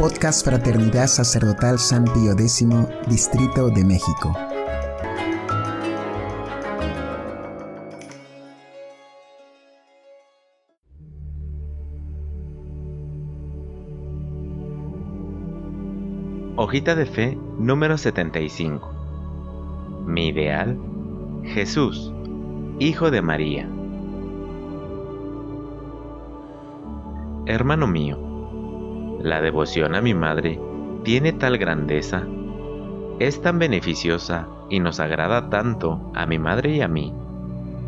Podcast Fraternidad Sacerdotal San Pío X, Distrito de México. Hojita de Fe número 75. Mi ideal, Jesús, Hijo de María. Hermano mío, la devoción a mi madre tiene tal grandeza, es tan beneficiosa y nos agrada tanto a mi madre y a mí,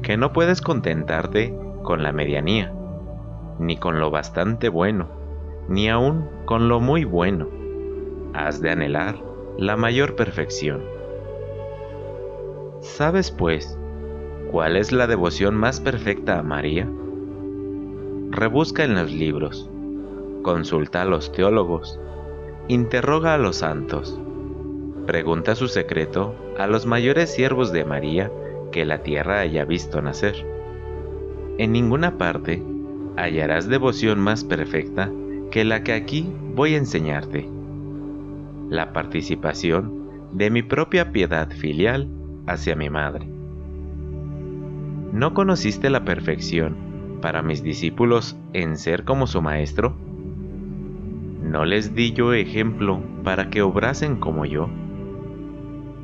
que no puedes contentarte con la medianía, ni con lo bastante bueno, ni aún con lo muy bueno has de anhelar la mayor perfección. ¿Sabes, pues, cuál es la devoción más perfecta a María? Rebusca en los libros, consulta a los teólogos, interroga a los santos, pregunta su secreto a los mayores siervos de María que la tierra haya visto nacer. En ninguna parte hallarás devoción más perfecta que la que aquí voy a enseñarte la participación de mi propia piedad filial hacia mi madre. ¿No conociste la perfección para mis discípulos en ser como su maestro? ¿No les di yo ejemplo para que obrasen como yo?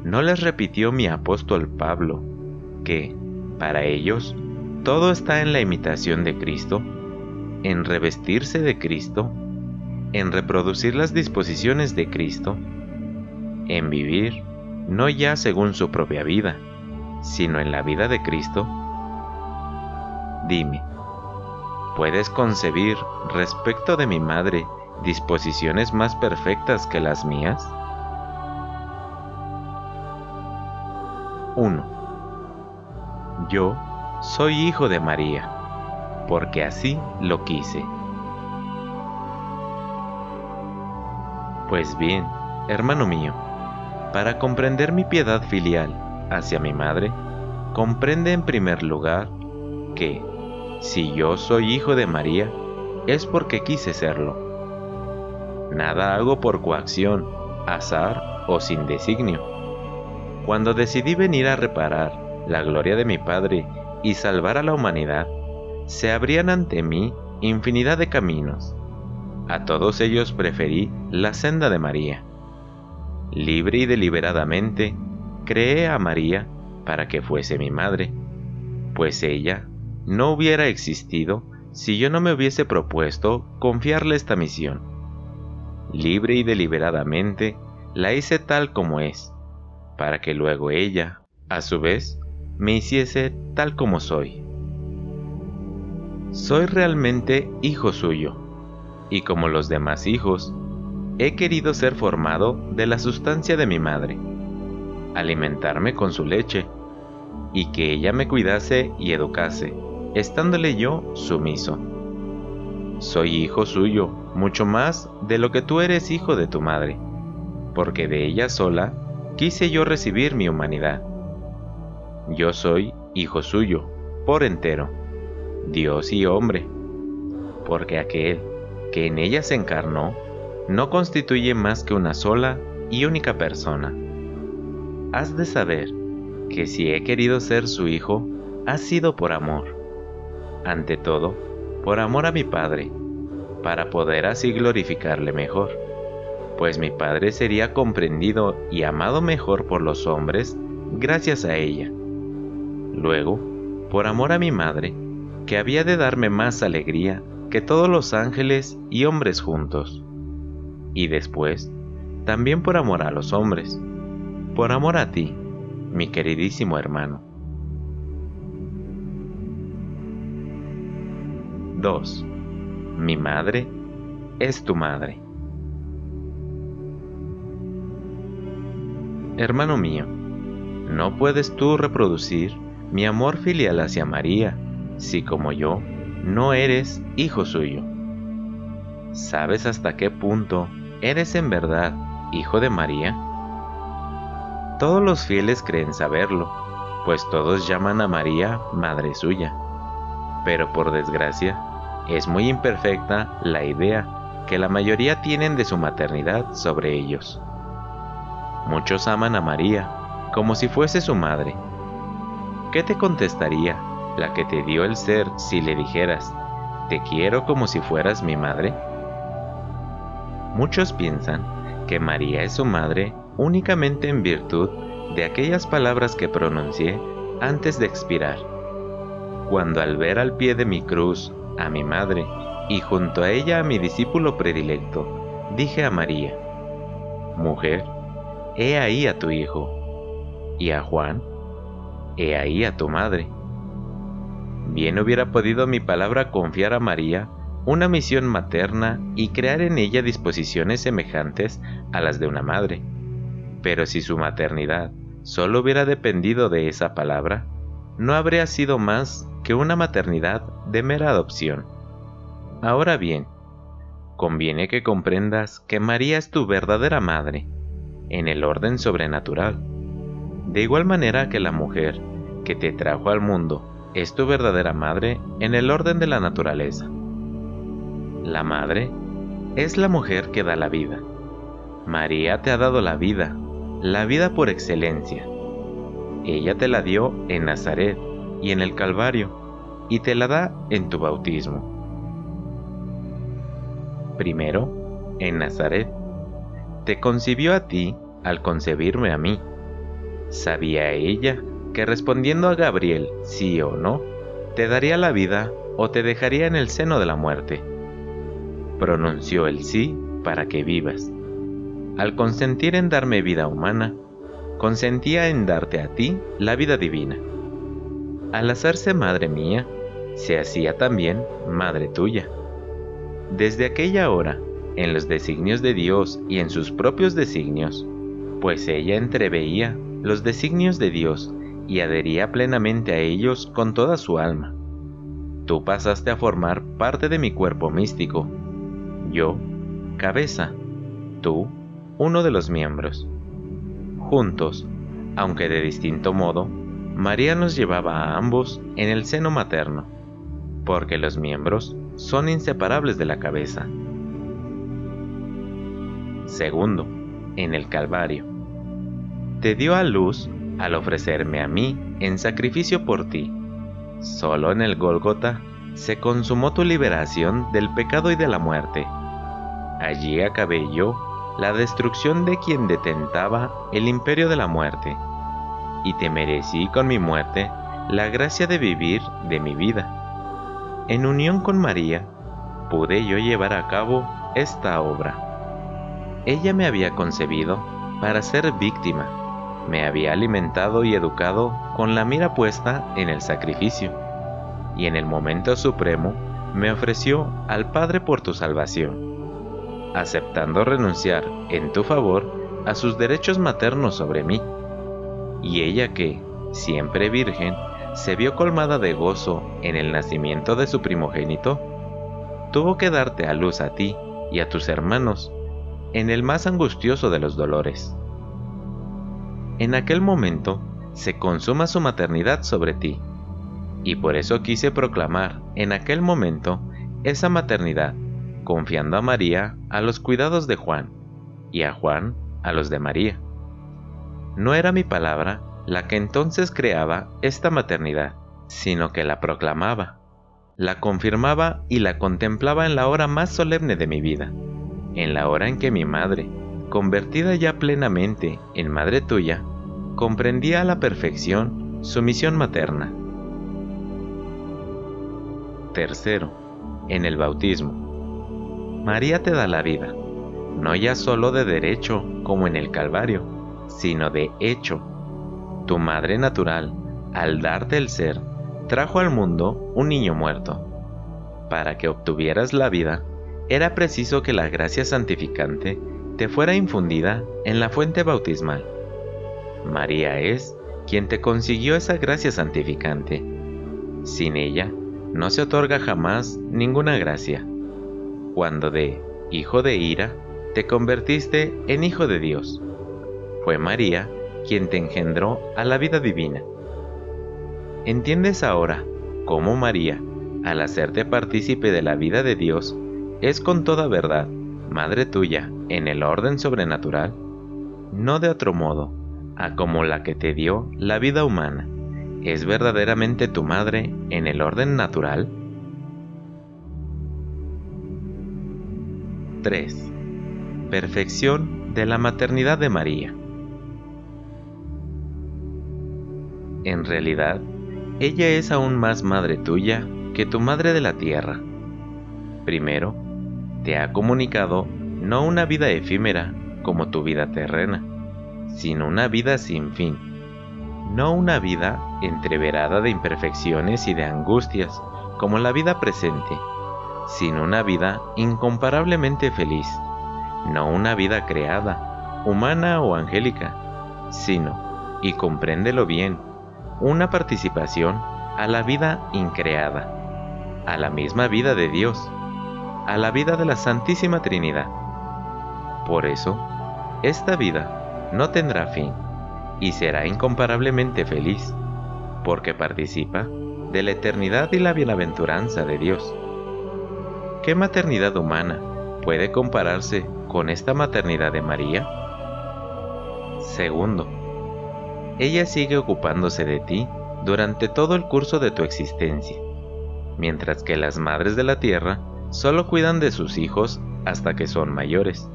¿No les repitió mi apóstol Pablo que, para ellos, todo está en la imitación de Cristo, en revestirse de Cristo en reproducir las disposiciones de Cristo, en vivir no ya según su propia vida, sino en la vida de Cristo? Dime, ¿puedes concebir respecto de mi madre disposiciones más perfectas que las mías? 1. Yo soy hijo de María, porque así lo quise. Pues bien, hermano mío, para comprender mi piedad filial hacia mi madre, comprende en primer lugar que, si yo soy hijo de María, es porque quise serlo. Nada hago por coacción, azar o sin designio. Cuando decidí venir a reparar la gloria de mi Padre y salvar a la humanidad, se abrían ante mí infinidad de caminos a todos ellos preferí la senda de María. Libre y deliberadamente, creé a María para que fuese mi madre, pues ella no hubiera existido si yo no me hubiese propuesto confiarle esta misión. Libre y deliberadamente, la hice tal como es, para que luego ella, a su vez, me hiciese tal como soy. Soy realmente hijo suyo y como los demás hijos, he querido ser formado de la sustancia de mi madre, alimentarme con su leche, y que ella me cuidase y educase, estándole yo sumiso. Soy hijo suyo, mucho más de lo que tú eres hijo de tu madre, porque de ella sola quise yo recibir mi humanidad. Yo soy hijo suyo, por entero, Dios y hombre, porque aquel que en ella se encarnó, no constituye más que una sola y única persona. Has de saber que si he querido ser su hijo, ha sido por amor. Ante todo, por amor a mi Padre, para poder así glorificarle mejor, pues mi Padre sería comprendido y amado mejor por los hombres gracias a ella. Luego, por amor a mi Madre, que había de darme más alegría que todos los ángeles y hombres juntos. Y después, también por amor a los hombres, por amor a ti, mi queridísimo hermano. 2. Mi madre es tu madre. Hermano mío, no puedes tú reproducir mi amor filial hacia María si como yo no eres hijo suyo. ¿Sabes hasta qué punto eres en verdad hijo de María? Todos los fieles creen saberlo, pues todos llaman a María madre suya. Pero por desgracia, es muy imperfecta la idea que la mayoría tienen de su maternidad sobre ellos. Muchos aman a María como si fuese su madre. ¿Qué te contestaría la que te dio el ser si le dijeras, te quiero como si fueras mi madre? Muchos piensan que María es su madre únicamente en virtud de aquellas palabras que pronuncié antes de expirar. Cuando al ver al pie de mi cruz a mi madre y junto a ella a mi discípulo predilecto, dije a María, Mujer, he ahí a tu hijo, y a Juan, he ahí a tu madre. Bien hubiera podido mi palabra confiar a María una misión materna y crear en ella disposiciones semejantes a las de una madre. Pero si su maternidad solo hubiera dependido de esa palabra, no habría sido más que una maternidad de mera adopción. Ahora bien, conviene que comprendas que María es tu verdadera madre, en el orden sobrenatural, de igual manera que la mujer que te trajo al mundo es tu verdadera madre en el orden de la naturaleza. La madre es la mujer que da la vida. María te ha dado la vida, la vida por excelencia. Ella te la dio en Nazaret y en el Calvario, y te la da en tu bautismo. Primero, en Nazaret. Te concibió a ti al concebirme a mí. Sabía ella que respondiendo a Gabriel sí o no, te daría la vida o te dejaría en el seno de la muerte. Pronunció el sí para que vivas al consentir en darme vida humana, consentía en darte a ti la vida divina. Al hacerse madre mía, se hacía también madre tuya. Desde aquella hora, en los designios de Dios y en sus propios designios, pues ella entreveía los designios de Dios y adhería plenamente a ellos con toda su alma. Tú pasaste a formar parte de mi cuerpo místico. Yo, cabeza. Tú, uno de los miembros. Juntos, aunque de distinto modo, María nos llevaba a ambos en el seno materno, porque los miembros son inseparables de la cabeza. Segundo, en el Calvario. Te dio a luz al ofrecerme a mí en sacrificio por ti. Solo en el Gólgota se consumó tu liberación del pecado y de la muerte. Allí acabé yo la destrucción de quien detentaba el imperio de la muerte, y te merecí con mi muerte la gracia de vivir de mi vida. En unión con María, pude yo llevar a cabo esta obra. Ella me había concebido para ser víctima, me había alimentado y educado con la mira puesta en el sacrificio, y en el momento supremo me ofreció al Padre por tu salvación aceptando renunciar en tu favor a sus derechos maternos sobre mí. Y ella que, siempre virgen, se vio colmada de gozo en el nacimiento de su primogénito, tuvo que darte a luz a ti y a tus hermanos en el más angustioso de los dolores. En aquel momento se consuma su maternidad sobre ti, y por eso quise proclamar en aquel momento esa maternidad confiando a María a los cuidados de Juan y a Juan a los de María. No era mi palabra la que entonces creaba esta maternidad, sino que la proclamaba, la confirmaba y la contemplaba en la hora más solemne de mi vida, en la hora en que mi madre, convertida ya plenamente en madre tuya, comprendía a la perfección su misión materna. Tercero, en el bautismo. María te da la vida, no ya solo de derecho como en el Calvario, sino de hecho. Tu madre natural, al darte el ser, trajo al mundo un niño muerto. Para que obtuvieras la vida, era preciso que la gracia santificante te fuera infundida en la fuente bautismal. María es quien te consiguió esa gracia santificante. Sin ella, no se otorga jamás ninguna gracia cuando de hijo de ira te convertiste en hijo de Dios. Fue María quien te engendró a la vida divina. ¿Entiendes ahora cómo María, al hacerte partícipe de la vida de Dios, es con toda verdad madre tuya en el orden sobrenatural, no de otro modo, a como la que te dio la vida humana, es verdaderamente tu madre en el orden natural? 3. Perfección de la maternidad de María. En realidad, ella es aún más madre tuya que tu madre de la tierra. Primero, te ha comunicado no una vida efímera como tu vida terrena, sino una vida sin fin, no una vida entreverada de imperfecciones y de angustias como la vida presente, sino una vida incomparablemente feliz, no una vida creada, humana o angélica, sino, y compréndelo bien, una participación a la vida increada, a la misma vida de Dios, a la vida de la Santísima Trinidad. Por eso, esta vida no tendrá fin y será incomparablemente feliz, porque participa de la eternidad y la bienaventuranza de Dios. ¿Qué maternidad humana puede compararse con esta maternidad de María? Segundo, ella sigue ocupándose de ti durante todo el curso de tu existencia, mientras que las madres de la tierra solo cuidan de sus hijos hasta que son mayores.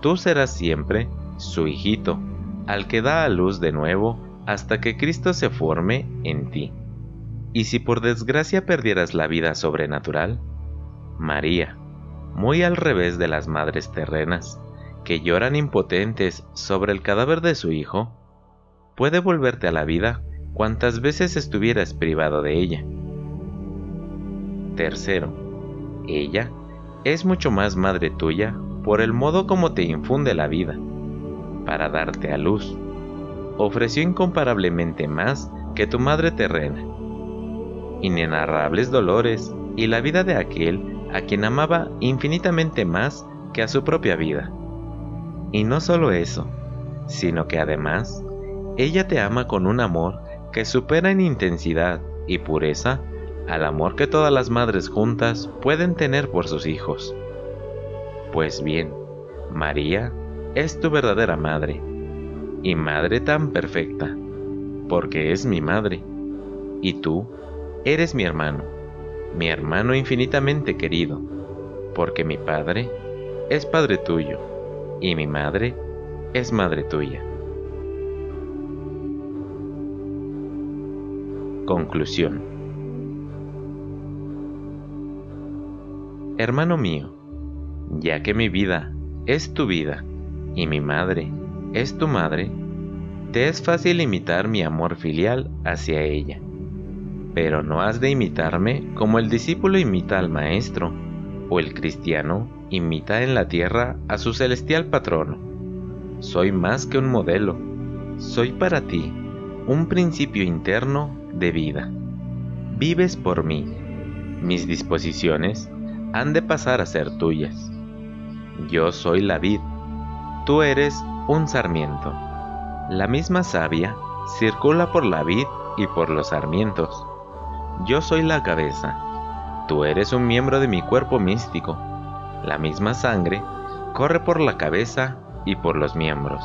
Tú serás siempre su hijito, al que da a luz de nuevo hasta que Cristo se forme en ti. Y si por desgracia perdieras la vida sobrenatural, María, muy al revés de las madres terrenas, que lloran impotentes sobre el cadáver de su hijo, puede volverte a la vida cuantas veces estuvieras privado de ella. Tercero, ella es mucho más madre tuya por el modo como te infunde la vida, para darte a luz. Ofreció incomparablemente más que tu madre terrena, inenarrables dolores y la vida de aquel a quien amaba infinitamente más que a su propia vida. Y no solo eso, sino que además, ella te ama con un amor que supera en intensidad y pureza al amor que todas las madres juntas pueden tener por sus hijos. Pues bien, María es tu verdadera madre, y madre tan perfecta, porque es mi madre, y tú eres mi hermano mi hermano infinitamente querido, porque mi Padre es Padre tuyo y mi Madre es Madre tuya. Conclusión Hermano mío, ya que mi vida es tu vida y mi madre es tu madre, te es fácil imitar mi amor filial hacia ella pero no has de imitarme como el discípulo imita al maestro, o el cristiano imita en la tierra a su celestial patrono. Soy más que un modelo, soy para ti un principio interno de vida. Vives por mí, mis disposiciones han de pasar a ser tuyas. Yo soy la vid, tú eres un sarmiento. La misma savia circula por la vid y por los sarmientos yo soy la cabeza, tú eres un miembro de mi cuerpo místico. La misma sangre corre por la cabeza y por los miembros.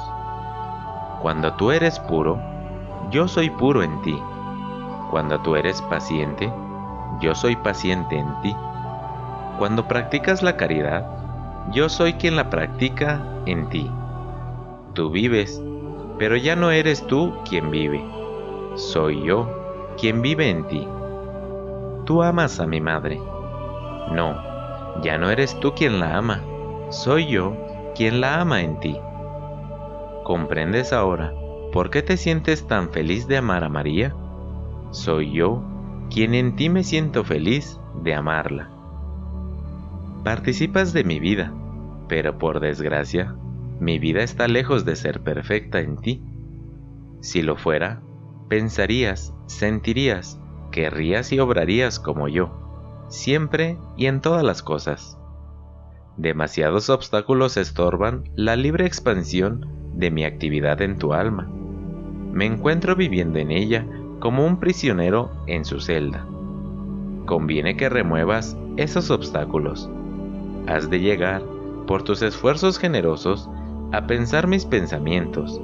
Cuando tú eres puro, yo soy puro en ti. Cuando tú eres paciente, yo soy paciente en ti. Cuando practicas la caridad, yo soy quien la practica en ti. Tú vives, pero ya no eres tú quien vive. Soy yo quien vive en ti tú amas a mi madre. No, ya no eres tú quien la ama, soy yo quien la ama en ti. ¿Comprendes ahora por qué te sientes tan feliz de amar a María? Soy yo quien en ti me siento feliz de amarla. Participas de mi vida, pero por desgracia, mi vida está lejos de ser perfecta en ti. Si lo fuera, pensarías, sentirías, querrías y obrarías como yo, siempre y en todas las cosas. Demasiados obstáculos estorban la libre expansión de mi actividad en tu alma. Me encuentro viviendo en ella como un prisionero en su celda. Conviene que remuevas esos obstáculos. Has de llegar por tus esfuerzos generosos a pensar mis pensamientos,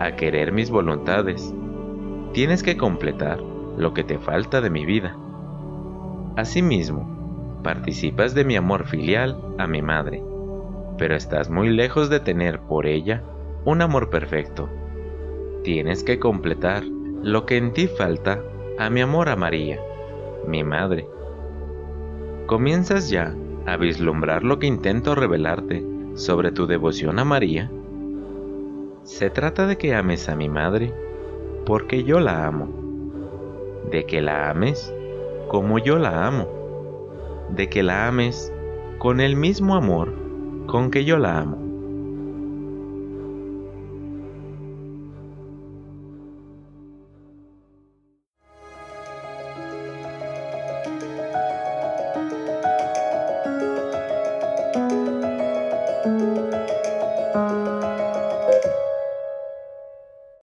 a querer mis voluntades. Tienes que completar lo que te falta de mi vida. Asimismo, participas de mi amor filial a mi madre, pero estás muy lejos de tener por ella un amor perfecto. Tienes que completar lo que en ti falta a mi amor a María, mi madre. ¿Comienzas ya a vislumbrar lo que intento revelarte sobre tu devoción a María? Se trata de que ames a mi madre porque yo la amo, de que la ames como yo la amo, de que la ames con el mismo amor con que yo la amo.